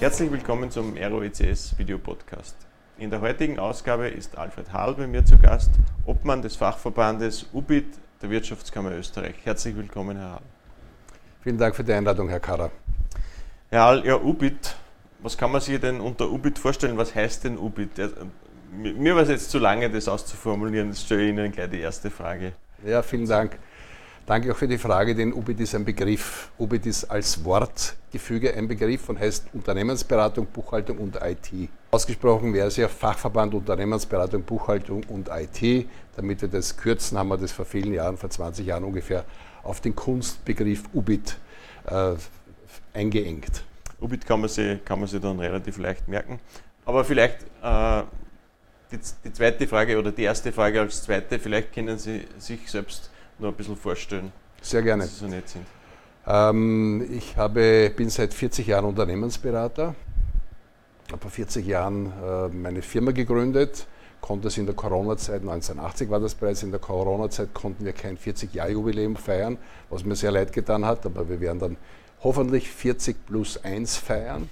Herzlich willkommen zum ROECS Video Podcast. In der heutigen Ausgabe ist Alfred Harl bei mir zu Gast, Obmann des Fachverbandes UBIT der Wirtschaftskammer Österreich. Herzlich willkommen, Herr Harl. Vielen Dank für die Einladung, Herr Kader. Herr Harl, ja, UBIT, was kann man sich denn unter UBIT vorstellen? Was heißt denn UBIT? Mir war es jetzt zu lange, das auszuformulieren. Das stelle ich Ihnen gleich die erste Frage. Ja, vielen Dank. Danke auch für die Frage, denn UBIT ist ein Begriff. UBIT ist als Wortgefüge ein Begriff und heißt Unternehmensberatung, Buchhaltung und IT. Ausgesprochen wäre es ja Fachverband Unternehmensberatung, Buchhaltung und IT. Damit wir das kürzen, haben wir das vor vielen Jahren, vor 20 Jahren ungefähr, auf den Kunstbegriff UBIT äh, eingeengt. UBIT kann man, sich, kann man sich dann relativ leicht merken. Aber vielleicht äh, die, die zweite Frage oder die erste Frage als zweite, vielleicht können Sie sich selbst nur ein bisschen vorstellen? Sehr gerne. Dass Sie so nett sind. Ähm, ich habe, bin seit 40 Jahren Unternehmensberater. Habe vor 40 Jahren äh, meine Firma gegründet, konnte es in der Corona-Zeit, 1980 war das bereits, in der Corona-Zeit konnten wir kein 40-Jahr-Jubiläum feiern, was mir sehr leid getan hat, aber wir werden dann hoffentlich 40 plus 1 feiern.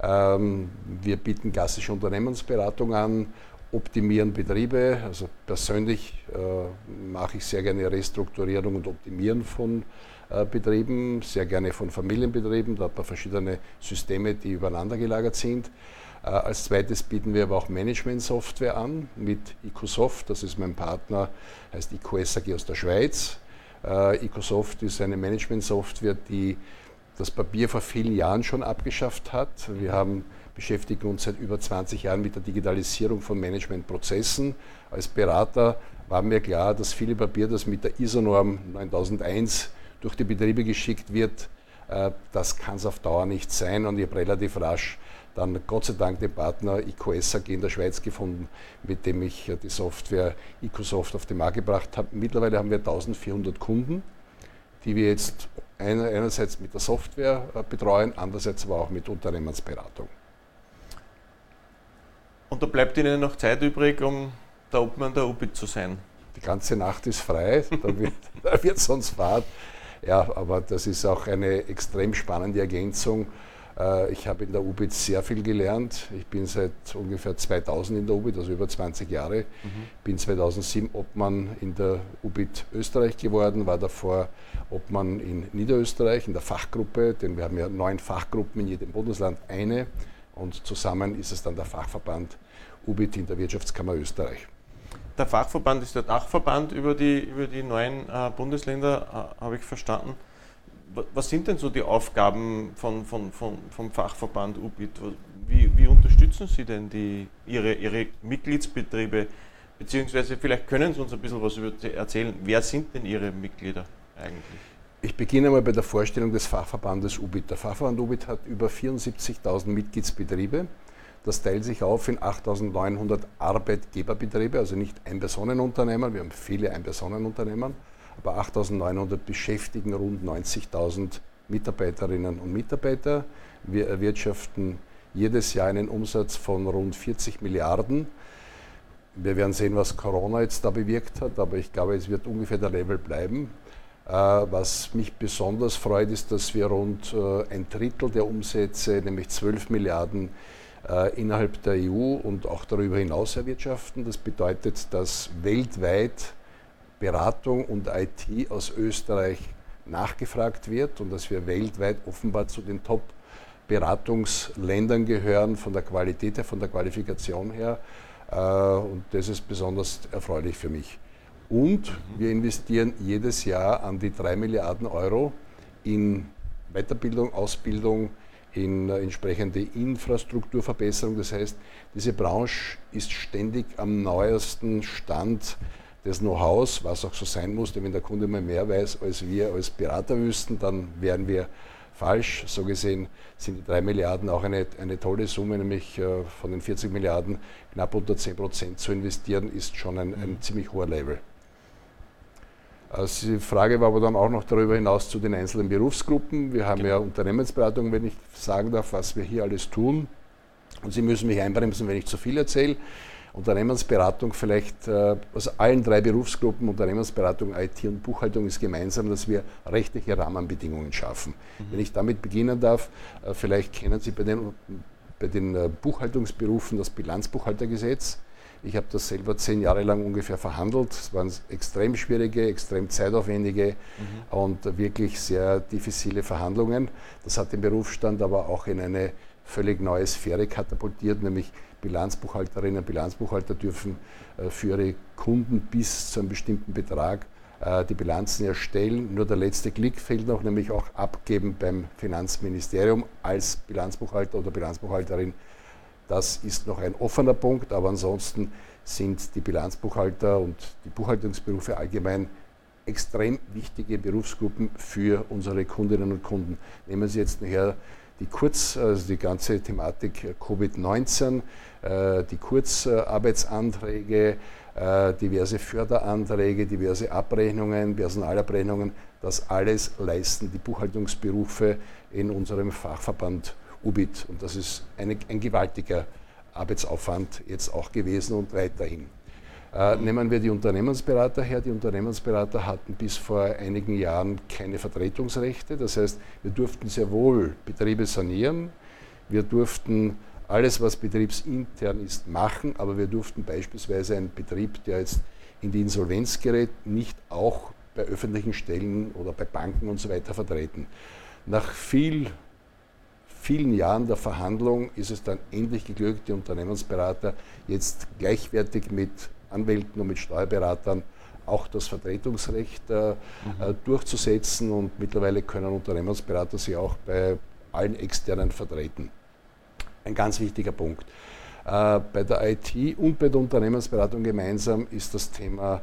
Ähm, wir bieten klassische Unternehmensberatung an optimieren Betriebe. Also persönlich äh, mache ich sehr gerne Restrukturierung und Optimieren von äh, Betrieben, sehr gerne von Familienbetrieben. Da hat man verschiedene Systeme, die übereinander gelagert sind. Äh, als zweites bieten wir aber auch Management-Software an mit Ecosoft. Das ist mein Partner, heißt EcoS AG aus der Schweiz. Äh, Ecosoft ist eine Management-Software, die das Papier vor vielen Jahren schon abgeschafft hat. Wir haben beschäftigen uns seit über 20 Jahren mit der Digitalisierung von Managementprozessen. Als Berater war mir klar, dass viele Papier, das mit der ISO-Norm 9001 durch die Betriebe geschickt wird, äh, das kann es auf Dauer nicht sein. Und ich habe relativ rasch dann Gott sei Dank den Partner IQS AG in der Schweiz gefunden, mit dem ich die Software EcoSoft auf den Markt gebracht habe. Mittlerweile haben wir 1400 Kunden, die wir jetzt einerseits mit der Software äh, betreuen, andererseits aber auch mit Unternehmensberatung. Und da bleibt Ihnen noch Zeit übrig, um der Obmann der UBIT zu sein. Die ganze Nacht ist frei, da wird, da wird sonst Fahrt. Ja, aber das ist auch eine extrem spannende Ergänzung. Äh, ich habe in der UBIT sehr viel gelernt. Ich bin seit ungefähr 2000 in der UBIT, also über 20 Jahre. Mhm. Bin 2007 Obmann in der UBIT Österreich geworden, war davor Obmann in Niederösterreich in der Fachgruppe, denn wir haben ja neun Fachgruppen in jedem Bundesland eine und zusammen ist es dann der Fachverband UBIT in der Wirtschaftskammer Österreich. Der Fachverband ist der Dachverband über die, über die neuen äh, Bundesländer, äh, habe ich verstanden. Was sind denn so die Aufgaben von, von, von, vom Fachverband UBIT? Wie, wie unterstützen Sie denn die, Ihre, Ihre Mitgliedsbetriebe? Beziehungsweise vielleicht können Sie uns ein bisschen was über erzählen. Wer sind denn Ihre Mitglieder eigentlich? Ich beginne mal bei der Vorstellung des Fachverbandes UBIT. Der Fachverband UBIT hat über 74.000 Mitgliedsbetriebe. Das teilt sich auf in 8.900 Arbeitgeberbetriebe, also nicht Ein-Personen-Unternehmen. Wir haben viele Ein-Personen-Unternehmen, aber 8.900 beschäftigen rund 90.000 Mitarbeiterinnen und Mitarbeiter. Wir erwirtschaften jedes Jahr einen Umsatz von rund 40 Milliarden. Wir werden sehen, was Corona jetzt da bewirkt hat, aber ich glaube, es wird ungefähr der Level bleiben. Äh, was mich besonders freut, ist, dass wir rund äh, ein Drittel der Umsätze, nämlich 12 Milliarden, äh, innerhalb der EU und auch darüber hinaus erwirtschaften. Das bedeutet, dass weltweit Beratung und IT aus Österreich nachgefragt wird und dass wir weltweit offenbar zu den Top-Beratungsländern gehören, von der Qualität her, von der Qualifikation her. Und das ist besonders erfreulich für mich. Und wir investieren jedes Jahr an die 3 Milliarden Euro in Weiterbildung, Ausbildung, in äh, entsprechende Infrastrukturverbesserung. Das heißt, diese Branche ist ständig am neuesten Stand des Know-hows, was auch so sein muss, denn wenn der Kunde mal mehr weiß, als wir als Berater wüssten, dann wären wir falsch. So gesehen sind die 3 Milliarden auch eine, eine tolle Summe, nämlich äh, von den 40 Milliarden knapp unter 10 Prozent zu investieren, ist schon ein, ein ziemlich hoher Level. Also die Frage war aber dann auch noch darüber hinaus zu den einzelnen Berufsgruppen. Wir haben genau. ja Unternehmensberatung, wenn ich sagen darf, was wir hier alles tun. Und Sie müssen mich einbremsen, wenn ich zu viel erzähle. Unternehmensberatung vielleicht, äh, also allen drei Berufsgruppen, Unternehmensberatung, IT und Buchhaltung ist gemeinsam, dass wir rechtliche Rahmenbedingungen schaffen. Mhm. Wenn ich damit beginnen darf, äh, vielleicht kennen Sie bei den, bei den äh, Buchhaltungsberufen das Bilanzbuchhaltergesetz. Ich habe das selber zehn Jahre lang ungefähr verhandelt. Es waren extrem schwierige, extrem zeitaufwendige mhm. und wirklich sehr diffizile Verhandlungen. Das hat den Berufsstand aber auch in eine völlig neue Sphäre katapultiert, nämlich Bilanzbuchhalterinnen und Bilanzbuchhalter dürfen äh, für ihre Kunden bis zu einem bestimmten Betrag äh, die Bilanzen erstellen. Nur der letzte Klick fehlt noch, nämlich auch abgeben beim Finanzministerium als Bilanzbuchhalter oder Bilanzbuchhalterin. Das ist noch ein offener Punkt, aber ansonsten sind die Bilanzbuchhalter und die Buchhaltungsberufe allgemein extrem wichtige Berufsgruppen für unsere Kundinnen und Kunden. Nehmen Sie jetzt nachher die Kurz, also die ganze Thematik Covid-19, äh, die Kurzarbeitsanträge, äh, diverse Förderanträge, diverse Abrechnungen, Personalabrechnungen, das alles leisten die Buchhaltungsberufe in unserem Fachverband UBIT. Und das ist eine, ein gewaltiger Arbeitsaufwand jetzt auch gewesen und weiterhin. Äh, nehmen wir die Unternehmensberater her. Die Unternehmensberater hatten bis vor einigen Jahren keine Vertretungsrechte. Das heißt, wir durften sehr wohl Betriebe sanieren. Wir durften alles, was betriebsintern ist, machen, aber wir durften beispielsweise einen Betrieb, der jetzt in die Insolvenz gerät, nicht auch bei öffentlichen Stellen oder bei Banken und so weiter vertreten. Nach viel, vielen Jahren der Verhandlung ist es dann endlich geglückt, die Unternehmensberater jetzt gleichwertig mit Anwälten und mit Steuerberatern auch das Vertretungsrecht äh, mhm. Äh, durchzusetzen und mittlerweile können Unternehmensberater sie auch bei allen externen vertreten. Ein ganz wichtiger Punkt. Äh, bei der IT und bei der Unternehmensberatung gemeinsam ist das Thema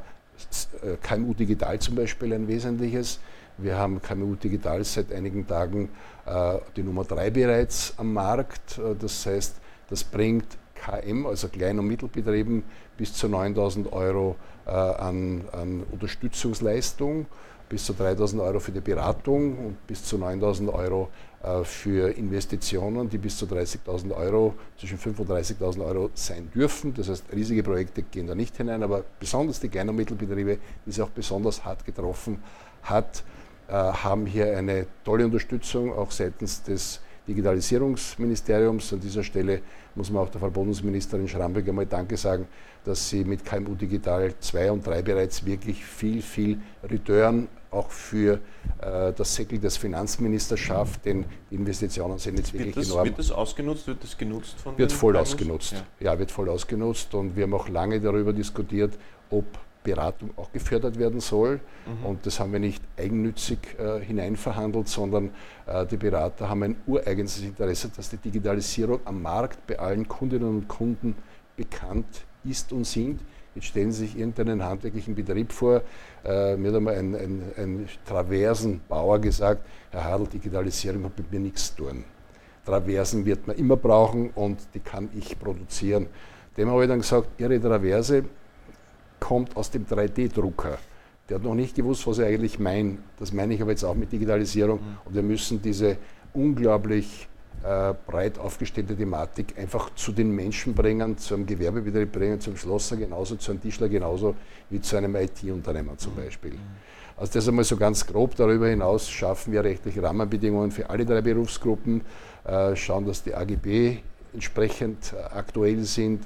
äh, KMU Digital zum Beispiel ein wesentliches. Wir haben KMU Digital seit einigen Tagen äh, die Nummer 3 bereits am Markt. Das heißt, das bringt KM, also Klein- und Mittelbetrieben, bis zu 9000 Euro äh, an, an, Unterstützungsleistung, bis zu 3000 Euro für die Beratung und bis zu 9000 Euro äh, für Investitionen, die bis zu 30.000 Euro, zwischen 5.000 und 30.000 Euro sein dürfen. Das heißt, riesige Projekte gehen da nicht hinein, aber besonders die Klein- und Mittelbetriebe, die es auch besonders hart getroffen hat, äh, haben hier eine tolle Unterstützung, auch seitens des Digitalisierungsministeriums. An dieser Stelle muss man auch der Frau Bundesministerin Schramberg einmal Danke sagen, dass sie mit KMU Digital 2 und 3 bereits wirklich viel, viel Return auch für äh, das Säckel des Finanzministers schafft, denn Investitionen sind jetzt wirklich wird das, enorm. Wird das ausgenutzt? Wird das genutzt von Wird voll ausgenutzt. Ja. ja, wird voll ausgenutzt und wir haben auch lange darüber diskutiert, ob Beratung auch gefördert werden soll. Mhm. Und das haben wir nicht eigennützig äh, hineinverhandelt, sondern äh, die Berater haben ein ureigenes Interesse, dass die Digitalisierung am Markt bei allen Kundinnen und Kunden bekannt ist und sind. Jetzt stellen Sie sich irgendeinen handwerklichen Betrieb vor. Äh, mir hat einmal ein, ein, ein Traversenbauer gesagt, Herr Hadl, Digitalisierung hat mit mir nichts zu tun. Traversen wird man immer brauchen und die kann ich produzieren. Dem habe ich dann gesagt, Ihre Traverse kommt aus dem 3D-Drucker. Der hat noch nicht gewusst, was er eigentlich meint. Das meine ich aber jetzt auch mit Digitalisierung. Mhm. Und wir müssen diese unglaublich äh, breit aufgestellte Thematik einfach zu den Menschen bringen, zu einem Gewerbebetrieb bringen, zum Schlosser genauso, zu einem Tischler genauso wie zu einem IT-Unternehmer zum mhm. Beispiel. Also das einmal so ganz grob. Darüber hinaus schaffen wir rechtliche Rahmenbedingungen für alle drei Berufsgruppen, äh, schauen, dass die AGB entsprechend äh, aktuell sind,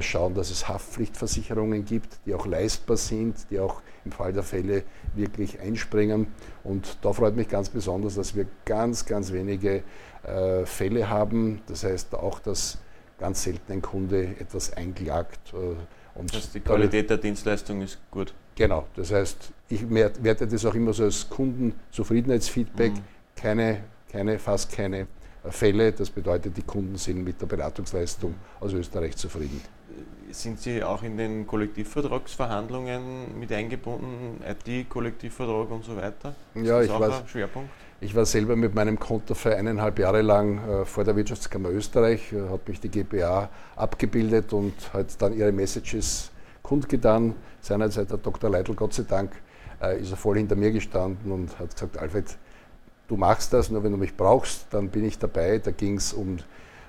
schauen, dass es Haftpflichtversicherungen gibt, die auch leistbar sind, die auch im Fall der Fälle wirklich einspringen. Und da freut mich ganz besonders, dass wir ganz, ganz wenige äh, Fälle haben. Das heißt auch, dass ganz selten ein Kunde etwas einklagt. Äh, und das heißt, die Qualität der Dienstleistung ist gut. Genau, das heißt, ich werte das auch immer so als Kundenzufriedenheitsfeedback. Mhm. Keine, keine, fast keine Fälle. Das bedeutet, die Kunden sind mit der Beratungsleistung aus Österreich zufrieden. Sind Sie auch in den Kollektivvertragsverhandlungen mit eingebunden, IT-Kollektivvertrag und so weiter? Ist ja, ich war, Schwerpunkt? ich war selber mit meinem Konterfei eineinhalb Jahre lang äh, vor der Wirtschaftskammer Österreich, äh, hat mich die GPA abgebildet und hat dann ihre Messages kundgetan. Seinerzeit der Dr. Leitl, Gott sei Dank, äh, ist er voll hinter mir gestanden und hat gesagt, Alfred, du machst das, nur wenn du mich brauchst, dann bin ich dabei. Da ging es um,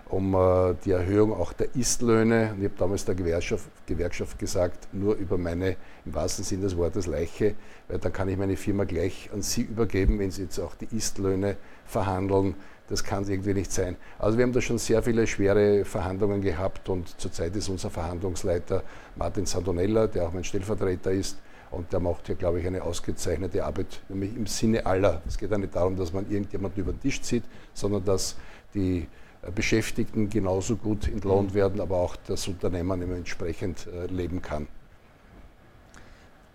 um äh, die Erhöhung auch der Istlöhne. ich habe damals der Gewerkschaft, Gewerkschaft gesagt, nur über meine, im wahrsten Sinne des Wortes, Leiche, weil dann kann ich meine Firma gleich an Sie übergeben, wenn Sie jetzt auch die Istlöhne verhandeln. Das kann irgendwie nicht sein. Also wir haben da schon sehr viele schwere Verhandlungen gehabt und zurzeit ist unser Verhandlungsleiter Martin Sandonella, der auch mein Stellvertreter ist, und der macht hier, glaube ich, eine ausgezeichnete Arbeit, nämlich im Sinne aller. Es geht ja nicht darum, dass man irgendjemanden über den Tisch zieht, sondern dass die Beschäftigten genauso gut entlohnt mhm. werden, aber auch das Unternehmen entsprechend äh, leben kann.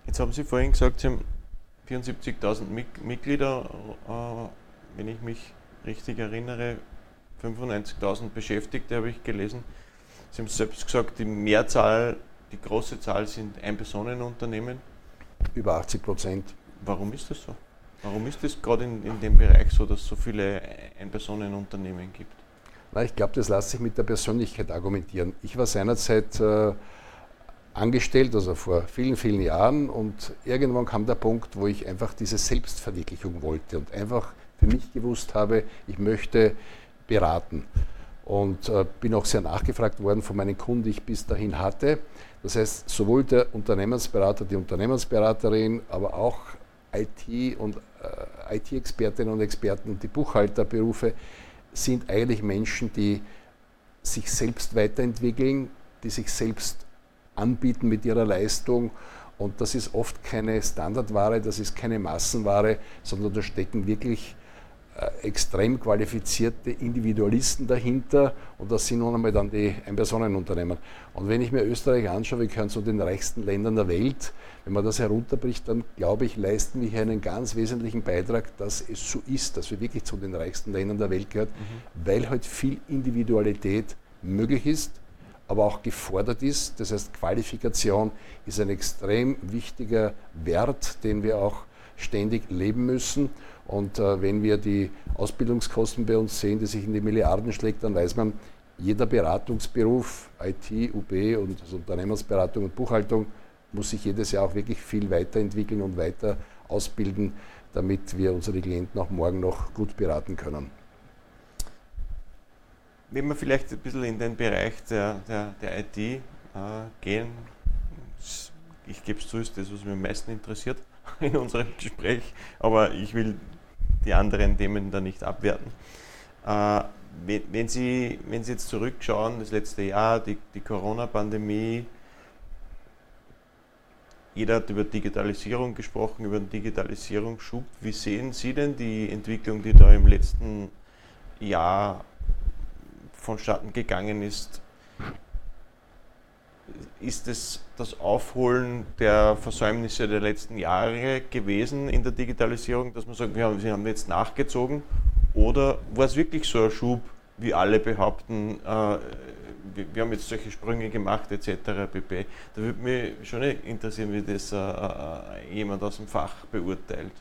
Jetzt haben Sie vorhin gesagt, Sie haben 74.000 Mitglieder, äh, wenn ich mich richtig erinnere, 95.000 Beschäftigte habe ich gelesen. Sie haben selbst gesagt, die Mehrzahl, die große Zahl sind Ein-Personen-Unternehmen. Über 80 Prozent. Warum ist das so? Warum ist es gerade in, in dem Bereich so, dass es so viele Ein-Personen-Unternehmen gibt? Na, ich glaube, das lässt sich mit der Persönlichkeit argumentieren. Ich war seinerzeit äh, angestellt, also vor vielen, vielen Jahren, und irgendwann kam der Punkt, wo ich einfach diese Selbstverwirklichung wollte und einfach für mich gewusst habe, ich möchte beraten. Und äh, bin auch sehr nachgefragt worden von meinen Kunden, die ich bis dahin hatte. Das heißt, sowohl der Unternehmensberater, die Unternehmensberaterin, aber auch IT- und äh, IT-Expertinnen und Experten, die Buchhalterberufe, sind eigentlich Menschen, die sich selbst weiterentwickeln, die sich selbst anbieten mit ihrer Leistung. Und das ist oft keine Standardware, das ist keine Massenware, sondern da stecken wirklich extrem qualifizierte Individualisten dahinter und das sind nun einmal dann die Ein-Personen-Unternehmen. Und wenn ich mir Österreich anschaue, wir gehören zu den reichsten Ländern der Welt, wenn man das herunterbricht, dann glaube ich, leisten wir hier einen ganz wesentlichen Beitrag, dass es so ist, dass wir wirklich zu den reichsten Ländern der Welt gehören, mhm. weil halt viel Individualität möglich ist, aber auch gefordert ist. Das heißt, Qualifikation ist ein extrem wichtiger Wert, den wir auch ständig leben müssen. Und äh, wenn wir die Ausbildungskosten bei uns sehen, die sich in die Milliarden schlägt, dann weiß man, jeder Beratungsberuf, IT, UB und also Unternehmensberatung und Buchhaltung, muss sich jedes Jahr auch wirklich viel weiterentwickeln und weiter ausbilden, damit wir unsere Klienten auch morgen noch gut beraten können. Wenn wir vielleicht ein bisschen in den Bereich der, der, der IT äh, gehen, ich gebe es zu, ist das, was mich am meisten interessiert in unserem Gespräch, aber ich will die anderen Themen da nicht abwerten. Äh, wenn, Sie, wenn Sie jetzt zurückschauen, das letzte Jahr, die, die Corona-Pandemie, jeder hat über Digitalisierung gesprochen, über den Digitalisierungsschub. Wie sehen Sie denn die Entwicklung, die da im letzten Jahr vonstatten gegangen ist? Ist es das Aufholen der Versäumnisse der letzten Jahre gewesen in der Digitalisierung, dass man sagt, wir haben, wir haben jetzt nachgezogen? Oder war es wirklich so ein Schub, wie alle behaupten, äh, wir, haben jetzt solche Sprünge gemacht etc. pp. Da würde mich schon interessieren, wie das äh, äh, jemand aus dem Fach beurteilt.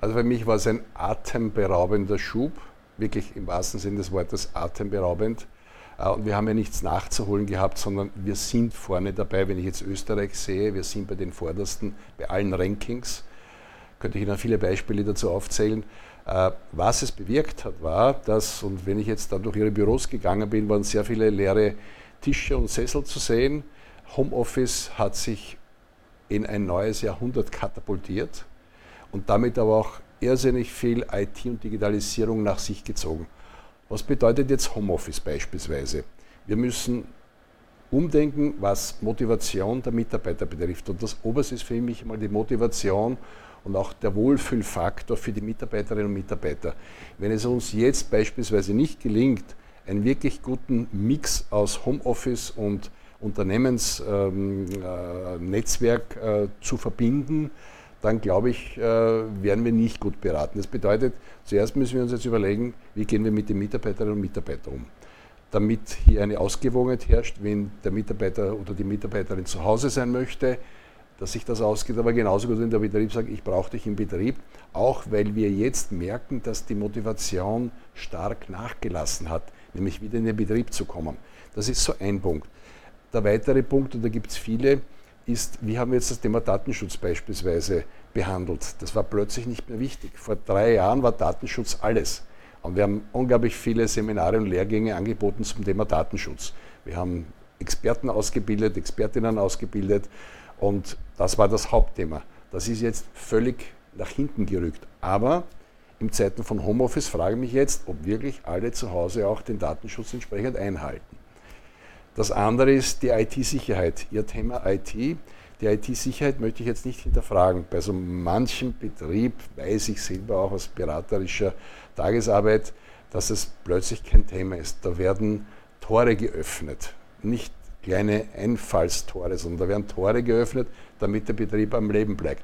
Also für mich war es ein atemberaubender Schub, wirklich im wahrsten Sinne des Wortes atemberaubend. Äh, und wir haben ja nichts nachzuholen gehabt, sondern wir sind vorne dabei. Wenn ich jetzt Österreich sehe, wir sind bei den Vordersten, bei allen Rankings. Könnte ich Ihnen viele Beispiele dazu aufzählen. Äh, was es bewirkt hat, war, dass, und wenn ich jetzt dann durch Ihre Büros gegangen bin, waren sehr viele leere Tische und Sessel zu sehen. Homeoffice hat sich in ein neues Jahrhundert katapultiert und damit aber auch irrsinnig viel IT und Digitalisierung nach sich gezogen. Was bedeutet jetzt Homeoffice beispielsweise? Wir müssen umdenken, was Motivation der Mitarbeiter betrifft. Und das Oberste ist für mich mal die Motivation und auch der Wohlfühlfaktor für die Mitarbeiterinnen und Mitarbeiter. Wenn es uns jetzt beispielsweise nicht gelingt, einen wirklich guten Mix aus Homeoffice und Unternehmensnetzwerk ähm, äh, äh, zu verbinden, dann glaube ich, äh, werden wir nicht gut beraten. Das bedeutet, zuerst müssen wir uns jetzt überlegen, wie gehen wir mit den Mitarbeiterinnen und Mitarbeitern um. Damit hier eine Ausgewogenheit herrscht, wenn der Mitarbeiter oder die Mitarbeiterin zu Hause sein möchte, dass sich das ausgeht, aber genauso gut, wenn der Betrieb sagt, ich brauche dich im Betrieb, auch weil wir jetzt merken, dass die Motivation stark nachgelassen hat, nämlich wieder in den Betrieb zu kommen. Das ist so ein Punkt. Der weitere Punkt, und da gibt es viele, ist, wie haben wir jetzt das Thema Datenschutz beispielsweise behandelt. Das war plötzlich nicht mehr wichtig. Vor drei Jahren war Datenschutz alles. Und wir haben unglaublich viele Seminare und Lehrgänge angeboten zum Thema Datenschutz. Wir haben Experten ausgebildet, Expertinnen ausgebildet und das war das Hauptthema. Das ist jetzt völlig nach hinten gerückt. Aber in Zeiten von Homeoffice frage ich mich jetzt, ob wirklich alle zu Hause auch den Datenschutz entsprechend einhalten. Das andere ist die IT-Sicherheit. Ihr Thema IT. Die IT-Sicherheit möchte ich jetzt nicht hinterfragen. Bei so manchem Betrieb weiß ich selber auch aus beraterischer Tagesarbeit, dass es plötzlich kein Thema ist. Da werden Tore geöffnet. Nicht kleine Einfallstore, sondern da werden Tore geöffnet, damit der Betrieb am Leben bleibt.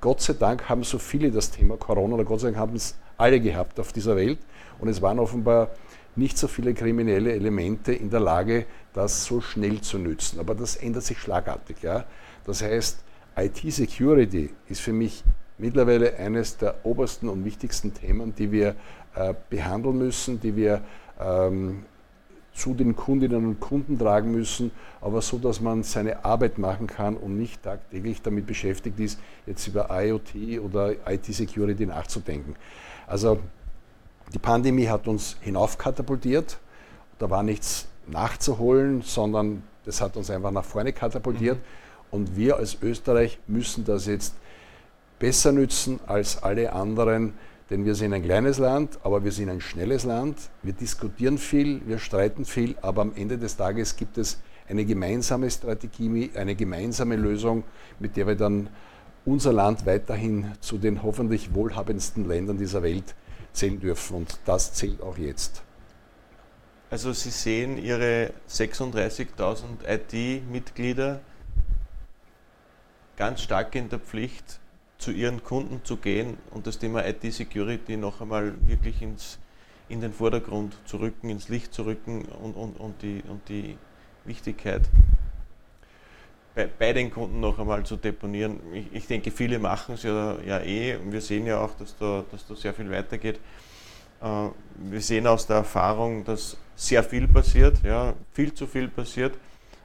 Gott sei Dank haben so viele das Thema Corona, oder Gott sei Dank haben es alle gehabt auf dieser Welt. Und es waren offenbar nicht so viele kriminelle Elemente in der Lage, das so schnell zu nützen. Aber das ändert sich schlagartig. Ja? Das heißt, IT-Security ist für mich mittlerweile eines der obersten und wichtigsten Themen, die wir äh, behandeln müssen, die wir ähm, zu den Kundinnen und Kunden tragen müssen, aber so, dass man seine Arbeit machen kann und nicht tagtäglich damit beschäftigt ist, jetzt über IoT oder IT-Security nachzudenken. Also die Pandemie hat uns hinaufkatapultiert, da war nichts nachzuholen, sondern das hat uns einfach nach vorne katapultiert mhm. und wir als Österreich müssen das jetzt besser nützen als alle anderen denn wir sind ein kleines Land, aber wir sind ein schnelles Land. Wir diskutieren viel, wir streiten viel, aber am Ende des Tages gibt es eine gemeinsame Strategie, eine gemeinsame Lösung, mit der wir dann unser Land weiterhin zu den hoffentlich wohlhabendsten Ländern dieser Welt zählen dürfen. Und das zählt auch jetzt. Also Sie sehen Ihre 36.000 IT-Mitglieder ganz stark in der Pflicht, zu ihren Kunden zu gehen und das Thema IT-Security noch einmal wirklich ins, in den Vordergrund zu rücken, ins Licht zu rücken und, und, und, die, und die Wichtigkeit bei, bei den Kunden noch einmal zu deponieren. Ich, ich denke, viele machen es ja, ja eh und wir sehen ja auch, dass da, dass da sehr viel weitergeht. Äh, wir sehen aus der Erfahrung, dass sehr viel passiert, ja, viel zu viel passiert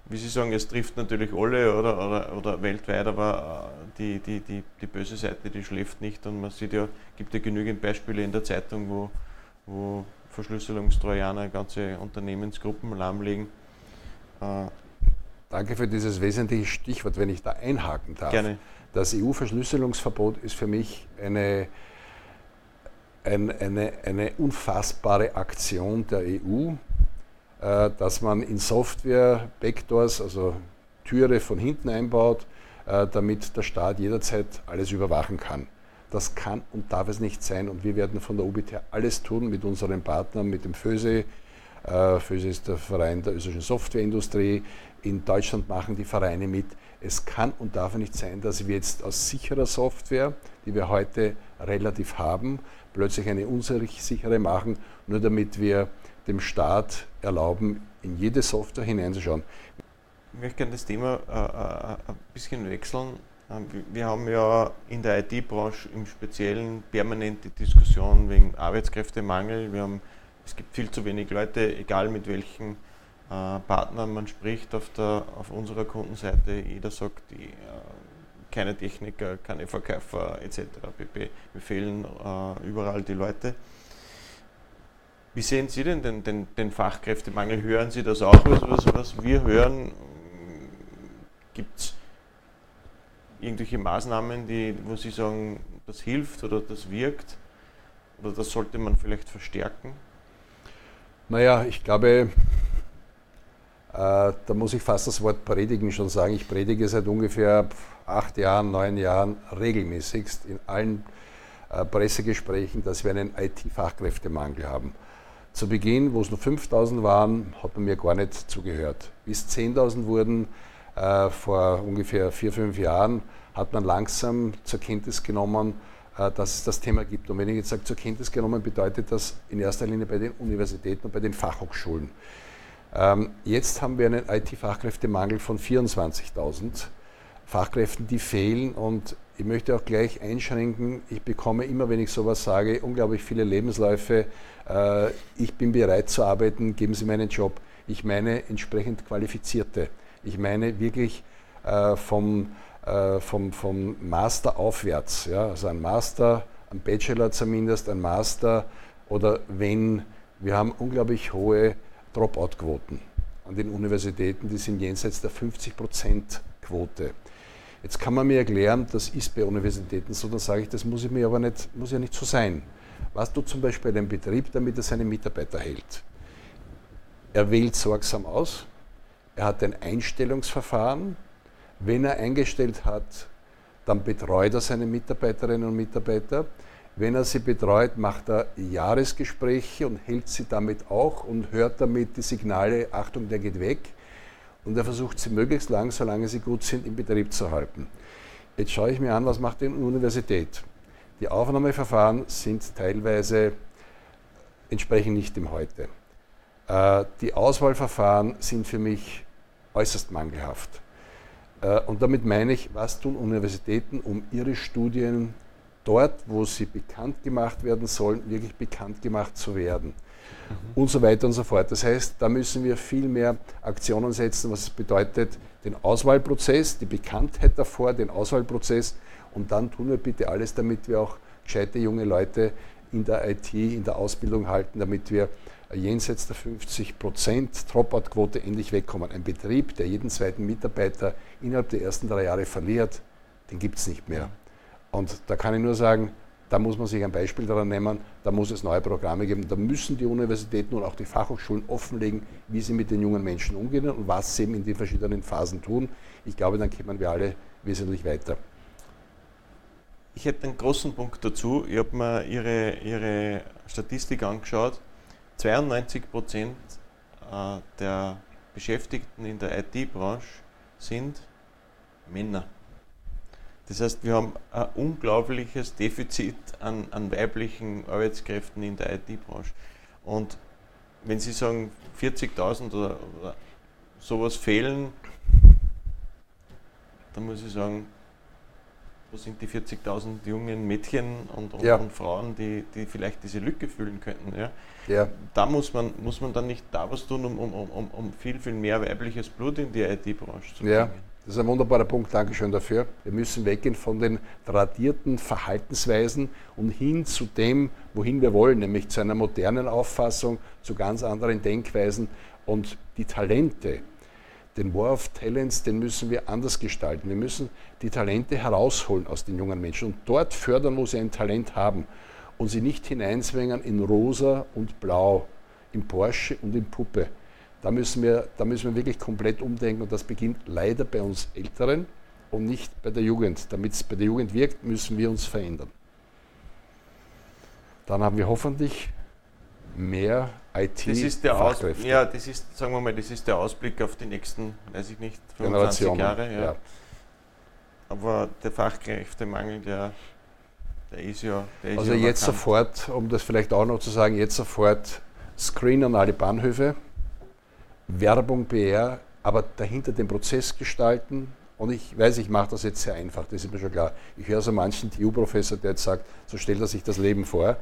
wie Sie sagen, es trifft natürlich alle oder, oder, oder weltweit, aber äh, die, die, die, die böse Seite, die schläft nicht und man sieht ja, gibt ja genügend Beispiele in der Zeitung, wo, wo Verschlüsselungstrojaner ganze Unternehmensgruppen lahmlegen. Äh, Danke für dieses wesentliche Stichwort, wenn ich da einhaken darf. Gerne. Das EU-Verschlüsselungsverbot ist für mich eine, eine, eine, eine unfassbare Aktion der EU, äh, dass man in Software Backdoors, also Türe von hinten einbaut, äh, damit der Staat jederzeit alles überwachen kann. Das kann und darf es nicht sein und wir werden von der UBT alles tun mit unseren Partnern, mit dem FÖSE. Äh, FÖSE ist der Verein der österreichischen Softwareindustrie. In Deutschland machen die Vereine mit. Es kann und darf nicht sein, dass wir jetzt aus sicherer Software, die wir heute relativ haben, plötzlich eine unsichere machen, nur damit wir dem Staat erlauben, in jede Software hineinzuschauen. Ich möchte gerne das Thema äh, äh, ein bisschen wechseln. Ähm, wir haben ja in der IT-Branche im Speziellen permanente Diskussion wegen Arbeitskräftemangel. Wir haben, es gibt viel zu wenig Leute, egal mit welchen äh, Partnern man spricht auf, der, auf unserer Kundenseite. Jeder sagt, die, äh, keine Techniker, keine Verkäufer etc. pp. Wir fehlen äh, überall die Leute. Wie sehen Sie denn den, den, den Fachkräftemangel? Hören Sie das auch, was, was, was wir hören? Gibt es irgendwelche Maßnahmen, die, wo Sie sagen, das hilft oder das wirkt? Oder das sollte man vielleicht verstärken? Naja, ich glaube, äh, da muss ich fast das Wort predigen schon sagen. Ich predige seit ungefähr acht Jahren, neun Jahren regelmäßigst in allen äh, Pressegesprächen, dass wir einen IT-Fachkräftemangel haben. Zu Beginn, wo es nur 5000 waren, hat man mir gar nicht zugehört. Bis 10.000 wurden äh, vor ungefähr vier, fünf Jahren, hat man langsam zur Kenntnis genommen, dass es das Thema gibt. Und wenn ich jetzt sage, zur Kenntnis genommen, bedeutet das in erster Linie bei den Universitäten und bei den Fachhochschulen. Ähm, jetzt haben wir einen IT-Fachkräftemangel von 24.000 Fachkräften, die fehlen. Und ich möchte auch gleich einschränken, ich bekomme immer, wenn ich sowas sage, unglaublich viele Lebensläufe äh, ich bin bereit zu arbeiten, geben Sie mir einen Job. Ich meine entsprechend Qualifizierte. Ich meine wirklich äh, vom, äh, vom, vom Master aufwärts. Ja? Also ein Master, ein Bachelor zumindest, ein Master oder wenn wir haben unglaublich hohe Dropout-Quoten an den Universitäten, die sind jenseits der 50%-Quote. Jetzt kann man mir erklären, das ist bei Universitäten so, dann sage ich, das muss, ich mir aber nicht, muss ja nicht so sein. Was tut zum Beispiel ein Betrieb, damit er seine Mitarbeiter hält? Er wählt sorgsam aus, er hat ein Einstellungsverfahren. Wenn er eingestellt hat, dann betreut er seine Mitarbeiterinnen und Mitarbeiter. Wenn er sie betreut, macht er Jahresgespräche und hält sie damit auch und hört damit die Signale, Achtung, der geht weg. Und er versucht sie möglichst lang, solange sie gut sind, im Betrieb zu halten. Jetzt schaue ich mir an, was macht die Universität. Die Aufnahmeverfahren sind teilweise entsprechen nicht dem Heute. Äh, die Auswahlverfahren sind für mich äußerst mangelhaft. Äh, und damit meine ich, was tun Universitäten, um ihre Studien dort, wo sie bekannt gemacht werden sollen, wirklich bekannt gemacht zu werden. Mhm. Und so weiter und so fort. Das heißt, da müssen wir viel mehr Aktionen setzen, was bedeutet, den Auswahlprozess, die Bekanntheit davor, den Auswahlprozess und dann tun wir bitte alles, damit wir auch gescheite junge Leute in der IT, in der Ausbildung halten, damit wir jenseits der 50 Prozent Dropout-Quote endlich wegkommen. Ein Betrieb, der jeden zweiten Mitarbeiter innerhalb der ersten drei Jahre verliert, den gibt es nicht mehr. Und da kann ich nur sagen, da muss man sich ein Beispiel daran nehmen, da muss es neue Programme geben. Da müssen die Universitäten und auch die Fachhochschulen offenlegen, wie sie mit den jungen Menschen umgehen und was sie eben in den verschiedenen Phasen tun. Ich glaube, dann kommen wir alle wesentlich weiter. Ich hätte einen großen Punkt dazu. Ich habe mir Ihre, Ihre Statistik angeschaut. 92 Prozent äh, der Beschäftigten in der IT-Branche sind Männer. Das heißt, wir haben ein unglaubliches Defizit an, an weiblichen Arbeitskräften in der IT-Branche. Und wenn Sie sagen, 40.000 oder, oder sowas fehlen, dann muss ich sagen, wo sind die 40.000 jungen Mädchen und, und, ja. und, Frauen, die, die vielleicht diese Lücke füllen könnten? Ja? ja. Da muss man, muss man dann nicht da was tun, um, um, um, um viel, viel mehr weibliches Blut in die IT-Branche zu bringen. Ja. Das ist ein wunderbarer Punkt, Dankeschön dafür. Wir müssen weggehen von den tradierten Verhaltensweisen und hin zu dem, wohin wir wollen, nämlich zu einer modernen Auffassung, zu ganz anderen Denkweisen und die Talente, den War of Talents, den müssen wir anders gestalten. Wir müssen die Talente herausholen aus den jungen Menschen und dort fördern, wo sie ein Talent haben und sie nicht hineinzwängen in rosa und blau, in Porsche und in Puppe. Da müssen, wir, da müssen wir wirklich komplett umdenken und das beginnt leider bei uns Älteren und nicht bei der Jugend. Damit es bei der Jugend wirkt, müssen wir uns verändern. Dann haben wir hoffentlich mehr IT das ist der Aus Ja, das ist, sagen wir mal, das ist der Ausblick auf die nächsten, weiß ich nicht, 25 Jahre. Ja. ja. Aber der Fachkräftemangel, der, der ist ja. Der ist also ja jetzt sofort, um das vielleicht auch noch zu sagen, jetzt sofort Screen an alle Bahnhöfe, Werbung, PR, aber dahinter den Prozess gestalten, und ich weiß, ich mache das jetzt sehr einfach, das ist mir schon klar. Ich höre so manchen TU-Professor, der jetzt sagt, so stellt er sich das Leben vor.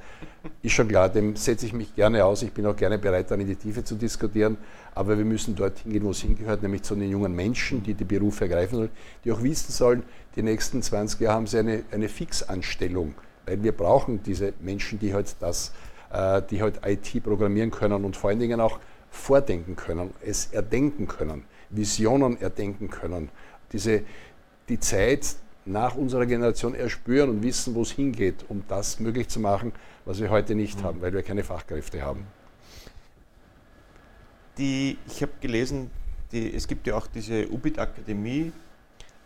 Ist schon klar, dem setze ich mich gerne aus. Ich bin auch gerne bereit, dann in die Tiefe zu diskutieren. Aber wir müssen dorthin gehen, wo es hingehört, nämlich zu den jungen Menschen, die die Berufe ergreifen sollen, die auch wissen sollen, die nächsten 20 Jahre haben sie eine, eine Fixanstellung. Weil wir brauchen diese Menschen, die halt das, äh, die halt IT programmieren können und vor allen Dingen auch vordenken können, es erdenken können, Visionen erdenken können diese, die Zeit nach unserer Generation erspüren und wissen, wo es hingeht, um das möglich zu machen, was wir heute nicht mhm. haben, weil wir keine Fachkräfte haben. Die, ich habe gelesen, die, es gibt ja auch diese UBIT-Akademie.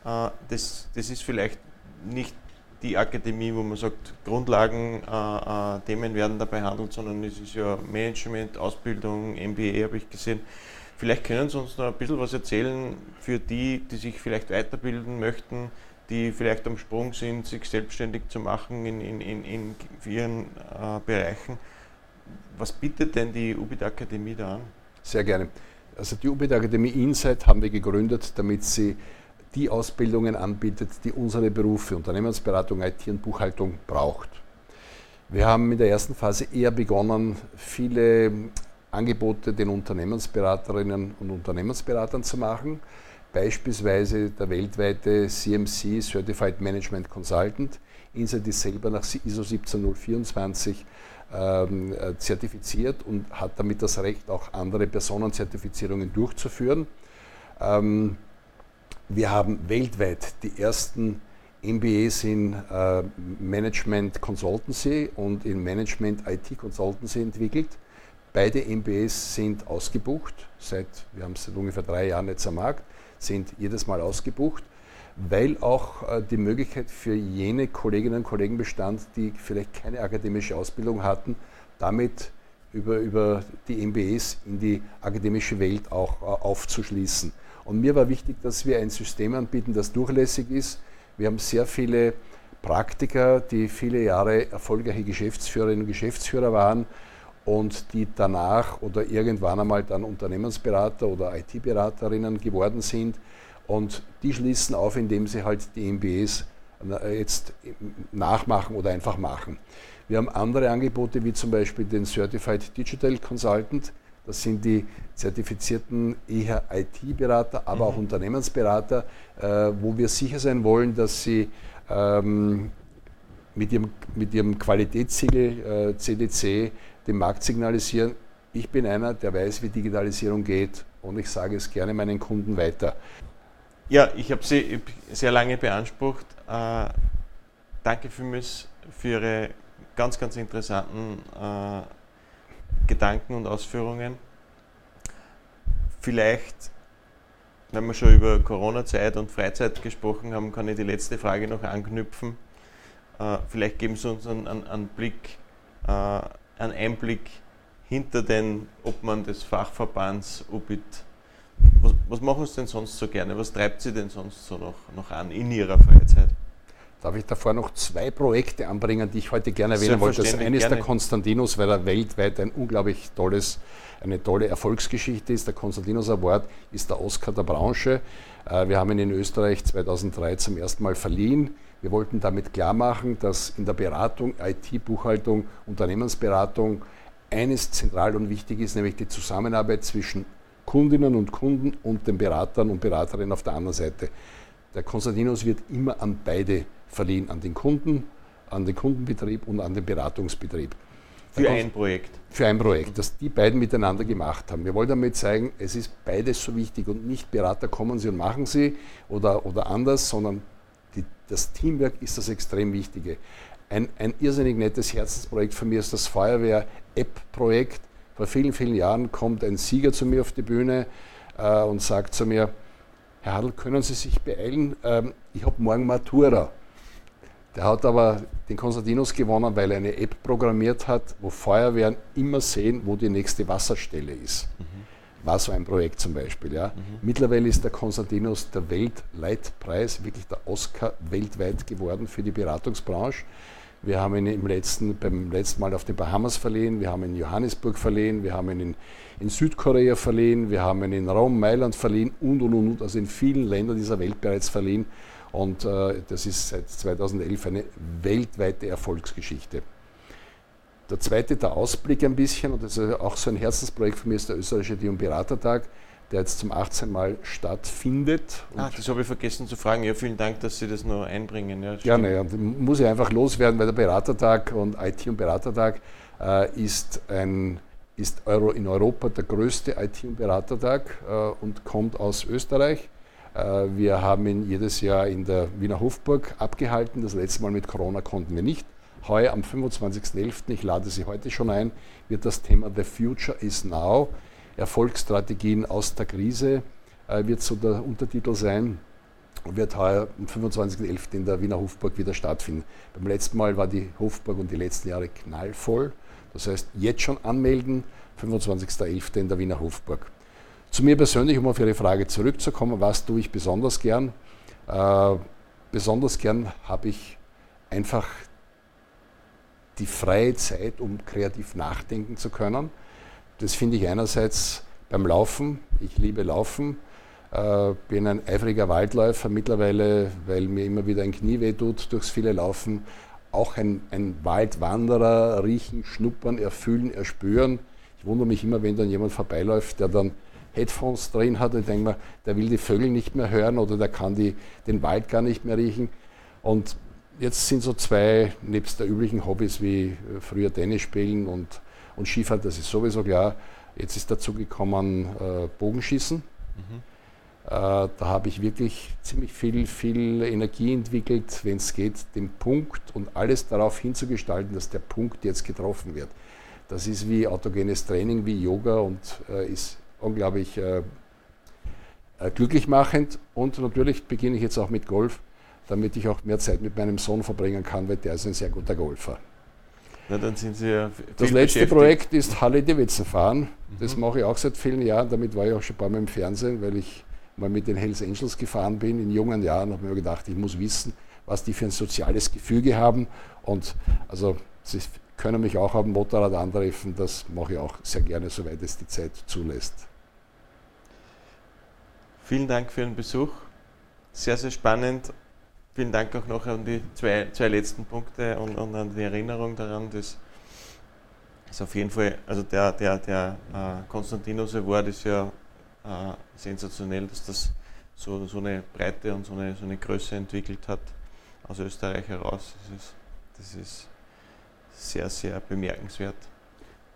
Äh, das, das ist vielleicht nicht die Akademie, wo man sagt, Grundlagen-Themen äh, äh, werden da behandelt, sondern es ist ja Management, Ausbildung, MBA habe ich gesehen. Vielleicht können Sie uns noch ein bisschen was erzählen für die, die sich vielleicht weiterbilden möchten, die vielleicht am Sprung sind, sich selbstständig zu machen in, in, in, in ihren äh, Bereichen. Was bietet denn die UBIT Akademie da an? Sehr gerne. Also die UBIT Akademie Insight haben wir gegründet, damit sie die Ausbildungen anbietet, die unsere Berufe, Unternehmensberatung, IT und Buchhaltung braucht. Wir haben in der ersten Phase eher begonnen, viele Angebote den Unternehmensberaterinnen und Unternehmensberatern zu machen. Beispielsweise der weltweite CMC Certified Management Consultant. Insight ist selber nach ISO 17024 ähm, äh, zertifiziert und hat damit das Recht, auch andere Personenzertifizierungen durchzuführen. Ähm, wir haben weltweit die ersten MBAs in äh, Management Consultancy und in Management IT Consultancy entwickelt. Beide MBAs sind ausgebucht, seit, wir haben es seit ungefähr drei Jahren jetzt am Markt, sind jedes Mal ausgebucht, weil auch äh, die Möglichkeit für jene Kolleginnen und Kollegen bestand, die vielleicht keine akademische Ausbildung hatten, damit über, über die MBAs in die akademische Welt auch äh, aufzuschließen. Und mir war wichtig, dass wir ein System anbieten, das durchlässig ist, wir haben sehr viele Praktiker, die viele Jahre erfolgreiche Geschäftsführerinnen und Geschäftsführer waren und die danach oder irgendwann einmal dann Unternehmensberater oder IT-Beraterinnen geworden sind. Und die schließen auf, indem sie halt die MBAs jetzt nachmachen oder einfach machen. Wir haben andere Angebote, wie zum Beispiel den Certified Digital Consultant. Das sind die zertifizierten eher IT-Berater, aber mhm. auch Unternehmensberater, äh, wo wir sicher sein wollen, dass sie ähm, mit, ihrem, mit ihrem Qualitätssiegel äh, CDC dem Markt signalisieren, ich bin einer, der weiß, wie Digitalisierung geht und ich sage es gerne meinen Kunden weiter. Ja, ich habe Sie sehr lange beansprucht. Äh, danke vielmals für Ihre ganz, ganz interessanten äh, Gedanken und Ausführungen. Vielleicht, wenn wir schon über Corona-Zeit und Freizeit gesprochen haben, kann ich die letzte Frage noch anknüpfen. Äh, vielleicht geben Sie uns einen, einen Blick, äh, einen Einblick hinter den Obmann des Fachverbands UBIT. Was, was machen Sie denn sonst so gerne? Was treibt Sie denn sonst so noch, noch an in Ihrer Freizeit? Darf ich davor noch zwei Projekte anbringen, die ich heute gerne erwähnen wollte? Das eine ist der Konstantinus, weil er weltweit ein unglaublich tolles, eine tolle Erfolgsgeschichte ist. Der Konstantinus Award ist der Oscar der Branche. Äh, wir haben ihn in Österreich 2003 zum ersten Mal verliehen. Wir wollten damit klar machen, dass in der Beratung, IT, Buchhaltung, Unternehmensberatung eines zentral und wichtig ist, nämlich die Zusammenarbeit zwischen Kundinnen und Kunden und den Beratern und Beraterinnen auf der anderen Seite. Der Konstantinus wird immer an beide verliehen an den Kunden, an den Kundenbetrieb und an den Beratungsbetrieb. Für ein Projekt. Für ein Projekt, das die beiden miteinander gemacht haben. Wir wollen damit zeigen, es ist beides so wichtig und nicht Berater kommen sie und machen sie oder, oder anders, sondern das Teamwork ist das extrem Wichtige. Ein, ein irrsinnig nettes Herzensprojekt von mir ist das Feuerwehr-App-Projekt. Vor vielen, vielen Jahren kommt ein Sieger zu mir auf die Bühne äh, und sagt zu mir, Herr Hadl, können Sie sich beeilen? Ähm, ich habe morgen Matura. Der hat aber den Konstantinus gewonnen, weil er eine App programmiert hat, wo Feuerwehren immer sehen, wo die nächste Wasserstelle ist. Mhm. War so ein Projekt zum Beispiel. Ja. Mhm. Mittlerweile ist der Konstantinus der Weltleitpreis, wirklich der Oscar weltweit geworden für die Beratungsbranche. Wir haben ihn im letzten, beim letzten Mal auf den Bahamas verliehen, wir haben ihn in Johannesburg verliehen, wir haben ihn in, in Südkorea verliehen, wir haben ihn in Rom, Mailand verliehen und und und, also in vielen Ländern dieser Welt bereits verliehen. Und äh, das ist seit 2011 eine weltweite Erfolgsgeschichte. Der zweite, der Ausblick ein bisschen, und das ist auch so ein Herzensprojekt von mir, ist der österreichische Dion Beratertag, der jetzt zum 18. Mal stattfindet. Ah, das habe ich vergessen zu fragen. Ja, vielen Dank, dass Sie das noch einbringen. Ja, Gerne, ja, muss ich einfach loswerden, weil der Beratertag und IT und Beratertag äh, ist, ein, ist Euro in Europa der größte IT- und Beratertag äh, und kommt aus Österreich. Äh, wir haben ihn jedes Jahr in der Wiener Hofburg abgehalten. Das letzte Mal mit Corona konnten wir nicht. Heuer am 25.11., ich lade Sie heute schon ein, wird das Thema The Future is Now, Erfolgsstrategien aus der Krise, äh, wird so der Untertitel sein und wird heuer am 25.11. in der Wiener Hofburg wieder stattfinden. Beim letzten Mal war die Hofburg und die letzten Jahre knallvoll. Das heißt, jetzt schon anmelden, 25.11. in der Wiener Hofburg. Zu mir persönlich, um auf Ihre Frage zurückzukommen, was tue ich besonders gern? Äh, besonders gern habe ich einfach die freie Zeit, um kreativ nachdenken zu können. Das finde ich einerseits beim Laufen. Ich liebe Laufen, äh, bin ein eifriger Waldläufer mittlerweile, weil mir immer wieder ein Knie weh tut durchs viele Laufen. Auch ein, ein Waldwanderer, riechen, schnuppern, erfüllen, erspüren. Ich wundere mich immer, wenn dann jemand vorbeiläuft, der dann Headphones drin hat. Ich denke mir, der will die Vögel nicht mehr hören oder der kann die, den Wald gar nicht mehr riechen. Und jetzt sind so zwei, nebst der üblichen Hobbys wie äh, früher Tennis spielen und, und Skifahren, das ist sowieso klar. Jetzt ist dazu gekommen äh, Bogenschießen. Mhm. Äh, da habe ich wirklich ziemlich viel, viel Energie entwickelt, wenn es geht, den Punkt und alles darauf hinzugestalten, dass der Punkt jetzt getroffen wird. Das ist wie autogenes Training, wie Yoga und äh, ist unglaublich äh, äh, glücklich machend. Und natürlich beginne ich jetzt auch mit Golf, damit ich auch mehr Zeit mit meinem Sohn verbringen kann, weil der ist ein sehr guter Golfer. Na, dann sind Sie ja das letzte Projekt ist Halle Davidson fahren. Das mhm. mache ich auch seit vielen Jahren. Damit war ich auch schon ein paar Mal im Fernsehen, weil ich mal mit den Hells Angels gefahren bin in jungen Jahren. habe mir gedacht, ich muss wissen, was die für ein soziales Gefüge haben. Und also sie können mich auch auf dem Motorrad antreffen. Das mache ich auch sehr gerne, soweit es die Zeit zulässt. Vielen Dank für den Besuch. Sehr, sehr spannend. Vielen Dank auch noch an die zwei, zwei letzten Punkte und, und an die Erinnerung daran. Das ist auf jeden Fall, also der, der, der äh, Konstantinos Award ist ja äh, sensationell, dass das so, so eine Breite und so eine, so eine Größe entwickelt hat aus Österreich heraus. Das ist, das ist sehr, sehr bemerkenswert.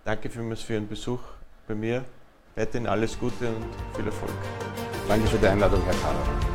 Danke vielmals für Ihren Besuch bei mir. Weiterhin alles Gute und viel Erfolg. Danke für die Einladung, Herr Kahler.